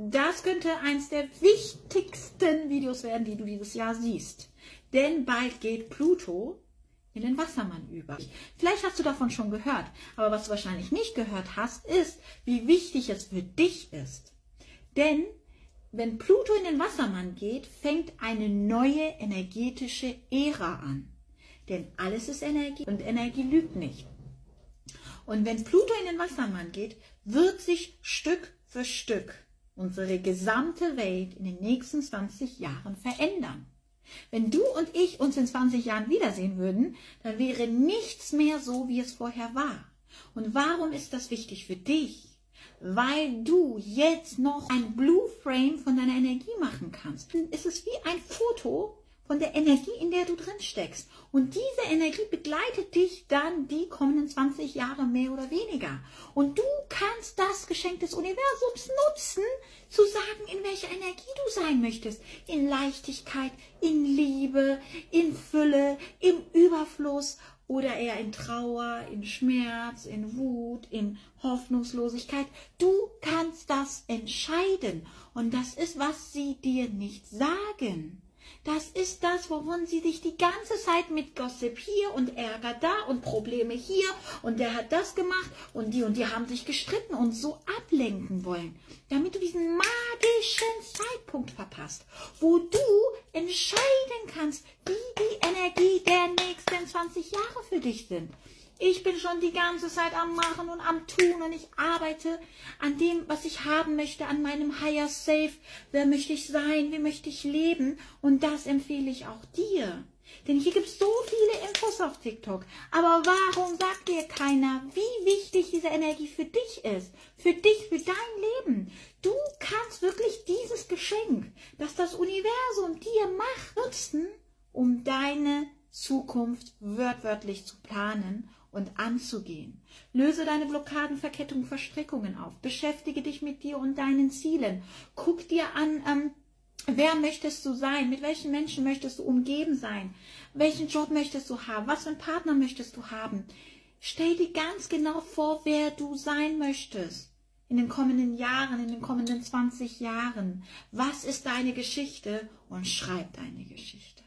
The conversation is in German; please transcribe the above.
das könnte eins der wichtigsten Videos werden, die du dieses Jahr siehst. Denn bald geht Pluto in den Wassermann über. Vielleicht hast du davon schon gehört, aber was du wahrscheinlich nicht gehört hast, ist, wie wichtig es für dich ist. Denn wenn Pluto in den Wassermann geht, fängt eine neue energetische Ära an. Denn alles ist Energie und Energie lügt nicht. Und wenn Pluto in den Wassermann geht, wird sich Stück für Stück unsere gesamte Welt in den nächsten 20 Jahren verändern. Wenn du und ich uns in 20 Jahren wiedersehen würden, dann wäre nichts mehr so, wie es vorher war. Und warum ist das wichtig für dich? Weil du jetzt noch ein Blue Frame von deiner Energie machen kannst. Es ist wie ein Foto von der Energie, in der du drin steckst. Und diese Energie begleitet dich dann die kommenden 20 Jahre mehr oder weniger. Und du kannst das Geschenk des Universums nutzen, zu sagen, in welcher Energie du sein möchtest. In Leichtigkeit, in Liebe, in Fülle, im Überfluss oder eher in Trauer, in Schmerz, in Wut, in Hoffnungslosigkeit. Du kannst das entscheiden. Und das ist, was sie dir nicht sagen. Das ist das, wovon sie sich die ganze Zeit mit Gossip hier und Ärger da und Probleme hier und der hat das gemacht und die und die haben sich gestritten und so ablenken wollen, damit du diesen magischen Zeitpunkt verpasst, wo du entscheiden kannst, wie die Energie der nächsten 20 Jahre für dich sind. Ich bin schon die ganze Zeit am Machen und am Tun und ich arbeite an dem, was ich haben möchte, an meinem Higher Safe. Wer möchte ich sein? Wie möchte ich leben? Und das empfehle ich auch dir. Denn hier gibt es so viele Infos auf TikTok. Aber warum sagt dir keiner, wie wichtig diese Energie für dich ist? Für dich, für dein Leben. Du kannst wirklich dieses Geschenk, das das Universum dir macht, nutzen, um deine Zukunft wörtwörtlich zu planen und anzugehen. Löse deine Blockaden, Verkettungen, Verstrickungen auf. Beschäftige dich mit dir und deinen Zielen. Guck dir an, ähm, wer möchtest du sein? Mit welchen Menschen möchtest du umgeben sein? Welchen Job möchtest du haben? Was für einen Partner möchtest du haben? Stell dir ganz genau vor, wer du sein möchtest. In den kommenden Jahren, in den kommenden 20 Jahren. Was ist deine Geschichte? Und schreib deine Geschichte.